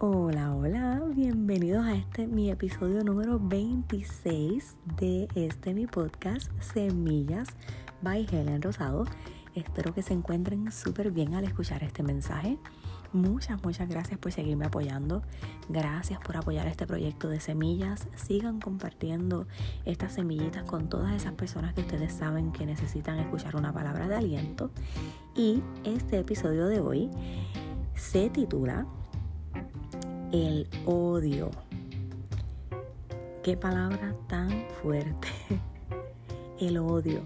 Hola, hola, bienvenidos a este mi episodio número 26 de este mi podcast Semillas by Helen Rosado. Espero que se encuentren súper bien al escuchar este mensaje. Muchas, muchas gracias por seguirme apoyando. Gracias por apoyar este proyecto de semillas. Sigan compartiendo estas semillitas con todas esas personas que ustedes saben que necesitan escuchar una palabra de aliento. Y este episodio de hoy se titula el odio. Qué palabra tan fuerte. El odio.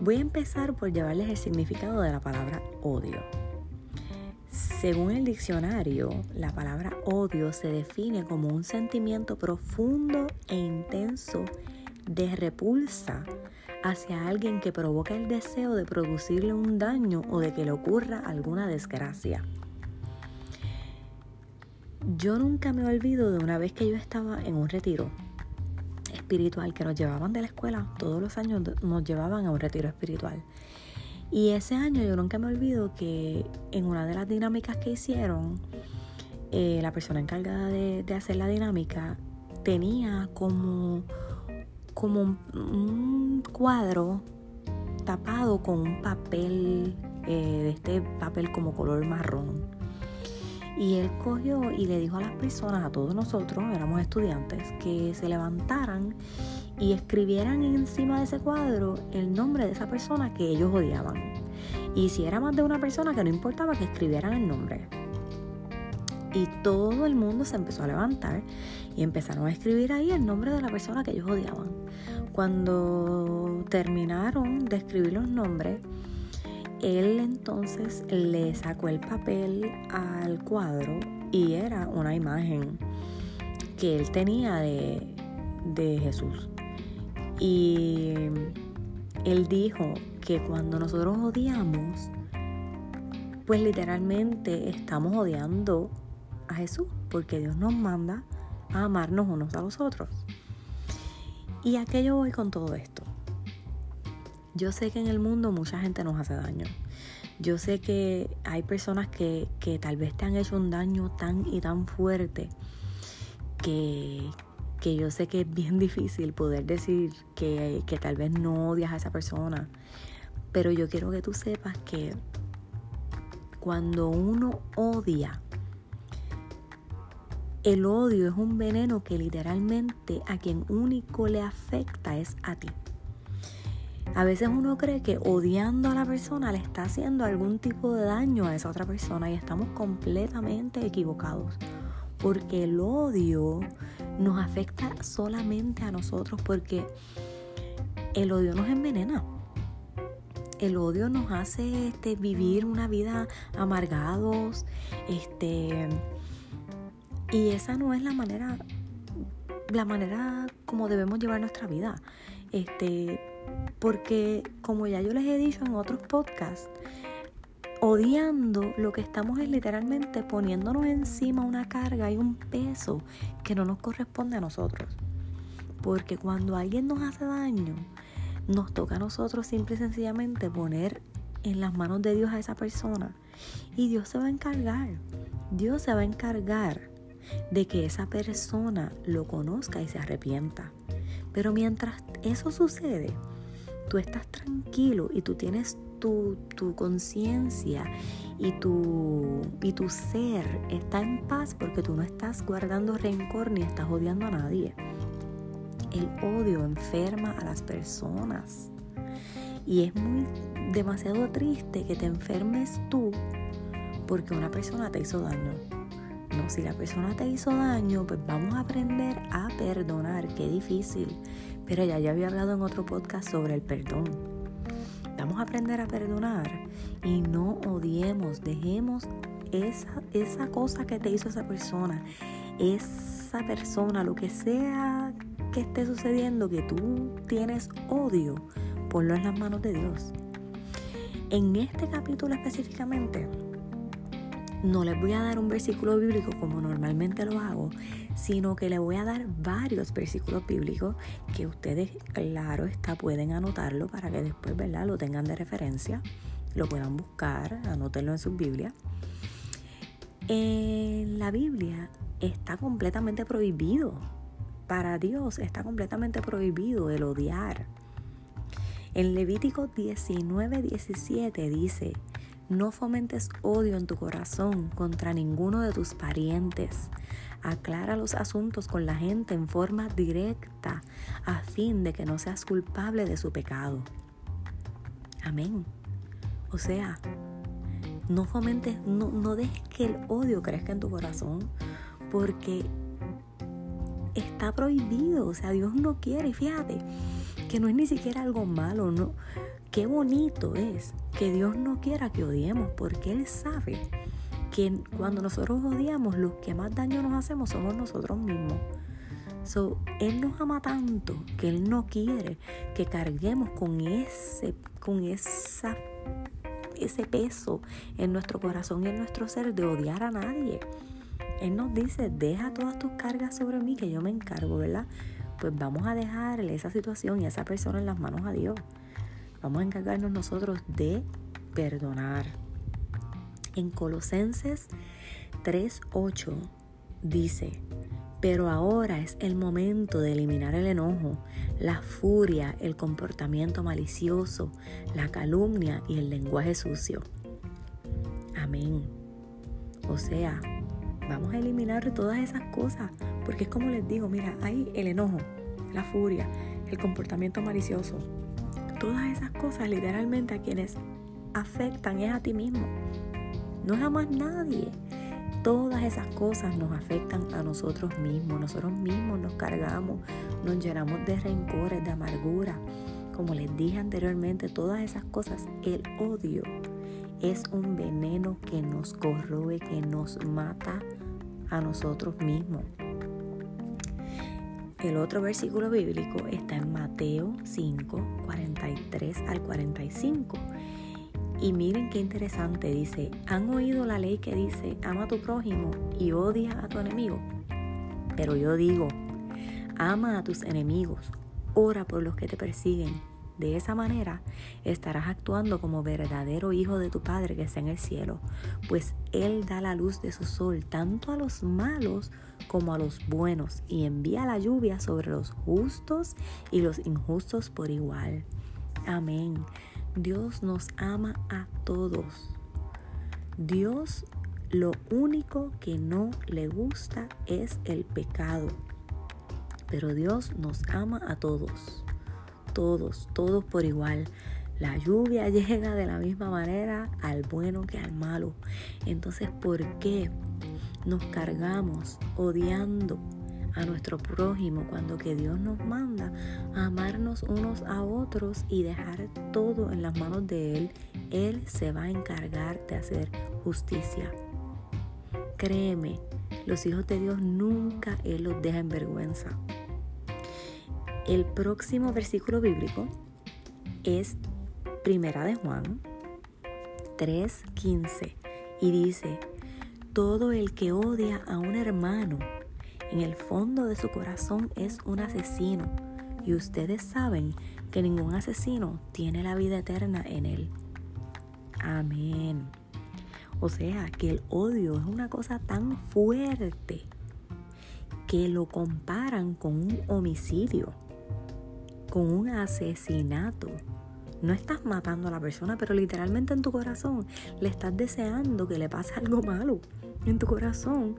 Voy a empezar por llevarles el significado de la palabra odio. Según el diccionario, la palabra odio se define como un sentimiento profundo e intenso de repulsa hacia alguien que provoca el deseo de producirle un daño o de que le ocurra alguna desgracia. Yo nunca me olvido de una vez que yo estaba en un retiro espiritual que nos llevaban de la escuela, todos los años nos llevaban a un retiro espiritual. Y ese año yo nunca me olvido que en una de las dinámicas que hicieron, eh, la persona encargada de, hacer la dinámica tenía como, como un, cuadro tapado con un papel, eh, de este papel como color marrón. Y él cogió y le dijo a las personas, a todos nosotros, éramos estudiantes, que se levantaran y escribieran encima de ese cuadro el nombre de esa persona que ellos odiaban. Y si era más de una persona, que no importaba que escribieran el nombre. Y todo el mundo se empezó a levantar y empezaron a escribir ahí el nombre de la persona que ellos odiaban. Cuando terminaron de escribir los nombres, él entonces le sacó el papel al cuadro y era una imagen que él tenía de, Jesús. Y él dijo que cuando nosotros odiamos, pues literalmente estamos odiando a Jesús, porque Dios nos manda a amarnos unos a los otros. ¿Y a qué yo voy con todo esto? Yo sé que en el mundo mucha gente nos hace daño. Yo sé que hay personas que, tal vez te han hecho un daño tan y tan fuerte que, que yo sé que es bien difícil poder decir que, que tal vez no odias a esa persona. Pero yo quiero que tú sepas que cuando uno odia, el odio es un veneno que literalmente a quien único le afecta es a ti. A veces uno cree que odiando a la persona le está haciendo algún tipo de daño a esa otra persona y estamos completamente equivocados. Porque el odio nos afecta solamente a nosotros porque el odio nos envenena. El odio nos hace este, vivir una vida amargados, este, y esa no es la manera, la manera como debemos llevar nuestra vida. Este, porque como ya yo les he dicho en otros podcasts, odiando lo que estamos es literalmente poniéndonos encima una carga y un peso que no nos corresponde a nosotros. Porque cuando alguien nos hace daño, nos toca a nosotros simple y sencillamente poner en las manos de Dios a esa persona. Y Dios se va a encargar. Dios se va a encargar de que esa persona lo conozca y se arrepienta. Pero mientras eso sucede, tú estás tranquilo y tú tienes tu, conciencia y tu, y tu ser está en paz porque tú no estás guardando rencor ni estás odiando a nadie. El odio enferma a las personas. Y es muy demasiado triste que te enfermes tú porque una persona te hizo daño. Si la persona te hizo daño, pues vamos a aprender a perdonar. Qué difícil. Pero ya, ya había hablado en otro podcast sobre el perdón. Vamos a aprender a perdonar y no odiemos, dejemos esa, esa cosa que te hizo esa persona, esa persona, lo que sea que esté sucediendo, que tú tienes odio, ponlo en las manos de Dios. En este capítulo específicamente, no les voy a dar un versículo bíblico como normalmente lo hago, sino que les voy a dar varios versículos bíblicos que ustedes, claro está, pueden anotarlo para que después, ¿verdad?, lo tengan de referencia, lo puedan buscar, anótenlo en sus Biblias. En la Biblia está completamente prohibido. Para Dios está completamente prohibido el odiar. En Levítico 19, 17 dice, no fomentes odio en tu corazón contra ninguno de tus parientes. Aclara los asuntos con la gente en forma directa a fin de que no seas culpable de su pecado. Amén. O sea, no fomentes, no, no dejes que el odio crezca en tu corazón porque está prohibido. O sea, Dios no quiere. Fíjate que no es ni siquiera algo malo, no. Qué bonito es que Dios no quiera que odiemos porque Él sabe que cuando nosotros odiamos, los que más daño nos hacemos somos nosotros mismos. Él nos ama tanto que Él no quiere que carguemos con ese, con esa, ese peso en nuestro corazón y en nuestro ser de odiar a nadie. Él nos dice, deja todas tus cargas sobre mí que yo me encargo, ¿verdad? Pues vamos a dejarle esa situación y esa persona en las manos a Dios. Vamos a encargarnos nosotros de perdonar. En Colosenses 3:8 dice, pero ahora es el momento de eliminar el enojo, la furia, el comportamiento malicioso, la calumnia y el lenguaje sucio. Amén. O sea, vamos a eliminar todas esas cosas, porque es como les digo, mira, hay el enojo, la furia, el comportamiento malicioso. Todas esas cosas literalmente a quienes afectan es a ti mismo. No es a más nadie. Todas esas cosas nos afectan a nosotros mismos. Nosotros mismos nos cargamos, nos llenamos de rencores, de amargura. Como les dije anteriormente, todas esas cosas, el odio es un veneno que nos corroe, que nos mata a nosotros mismos. El otro versículo bíblico está en Mateo 5, 43 al 45. Y miren qué interesante, dice, ¿han oído la ley que dice, ama a tu prójimo y odia a tu enemigo? Pero yo digo, ama a tus enemigos, ora por los que te persiguen. De esa manera estarás actuando como verdadero hijo de tu Padre que está en el cielo, pues Él da la luz de su sol tanto a los malos como a los buenos y envía la lluvia sobre los justos y los injustos por igual. Amén. Dios nos ama a todos. Dios lo único que no le gusta es el pecado. Pero Dios nos ama a todos. Todos, todos por igual. La lluvia llega de la misma manera al bueno que al malo. Entonces, ¿por qué nos cargamos odiando a nuestro prójimo cuando que Dios nos manda a amarnos unos a otros y dejar todo en las manos de Él, Él se va a encargar de hacer justicia. Créeme, los hijos de Dios nunca Él los deja en vergüenza. El próximo versículo bíblico es Primera de Juan 3:15 y dice, todo el que odia a un hermano en el fondo de su corazón es un asesino y ustedes saben que ningún asesino tiene la vida eterna en él. Amén. O sea, que el odio es una cosa tan fuerte que lo comparan con un homicidio, con un asesinato. No estás matando a la persona, pero literalmente en tu corazón le estás deseando que le pase algo malo. En tu corazón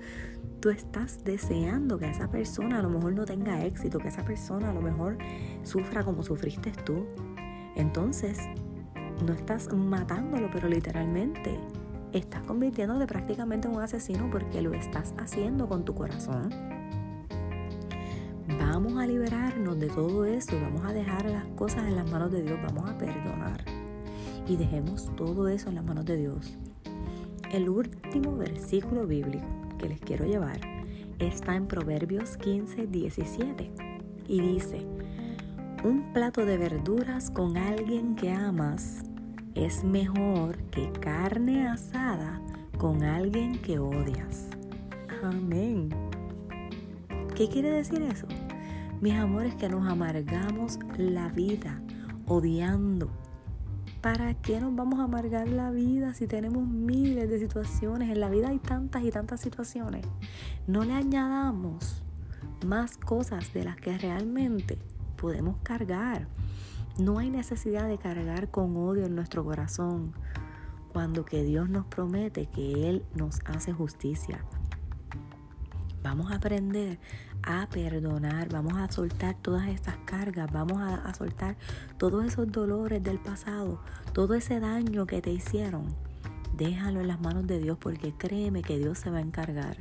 tú estás deseando que esa persona a lo mejor no tenga éxito, que esa persona a lo mejor sufra como sufriste tú. Entonces, no estás matándolo, pero literalmente estás convirtiéndote prácticamente en un asesino porque lo estás haciendo con tu corazón. Vamos a liberarnos de todo eso, vamos a dejar las cosas en las manos de Dios, vamos a perdonar y dejemos todo eso en las manos de Dios. El último versículo bíblico que les quiero llevar está en Proverbios 15, 17 y dice, un plato de verduras con alguien que amas es mejor que carne asada con alguien que odias. Amén. ¿Qué quiere decir eso? Mis amores, que nos amargamos la vida odiando ¿Para qué nos vamos a amargar la vida si tenemos miles de situaciones? En la vida hay tantas y tantas situaciones. No le añadamos más cosas de las que realmente podemos cargar. No hay necesidad de cargar con odio en nuestro corazón cuando que Dios nos promete que Él nos hace justicia. Vamos a aprender a perdonar, vamos a soltar todas estas cargas, vamos a, soltar todos esos dolores del pasado, todo ese daño que te hicieron. Déjalo en las manos de Dios porque créeme que Dios se va a encargar.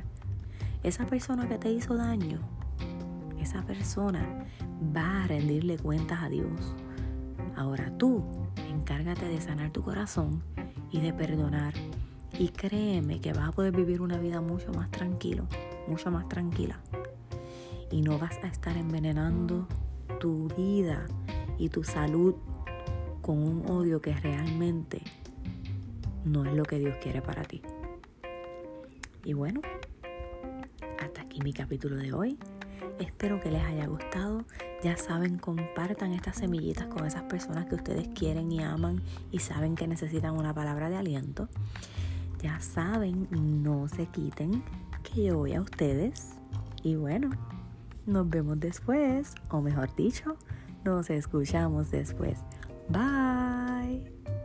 Esa persona que te hizo daño, esa persona va a rendirle cuentas a Dios. Ahora tú, encárgate de sanar tu corazón y de perdonar. Y créeme que vas a poder vivir una vida mucho más tranquilo mucho más tranquila. Y no vas a estar envenenando tu vida y tu salud con un odio que realmente no es lo que Dios quiere para ti. Y bueno, hasta aquí mi capítulo de hoy. Espero que les haya gustado. Ya saben, compartan estas semillitas con esas personas que ustedes quieren y aman y saben que necesitan una palabra de aliento. Ya saben, no se quiten que yo voy a ustedes. Y bueno, nos vemos después, o mejor dicho, nos escuchamos después. Bye.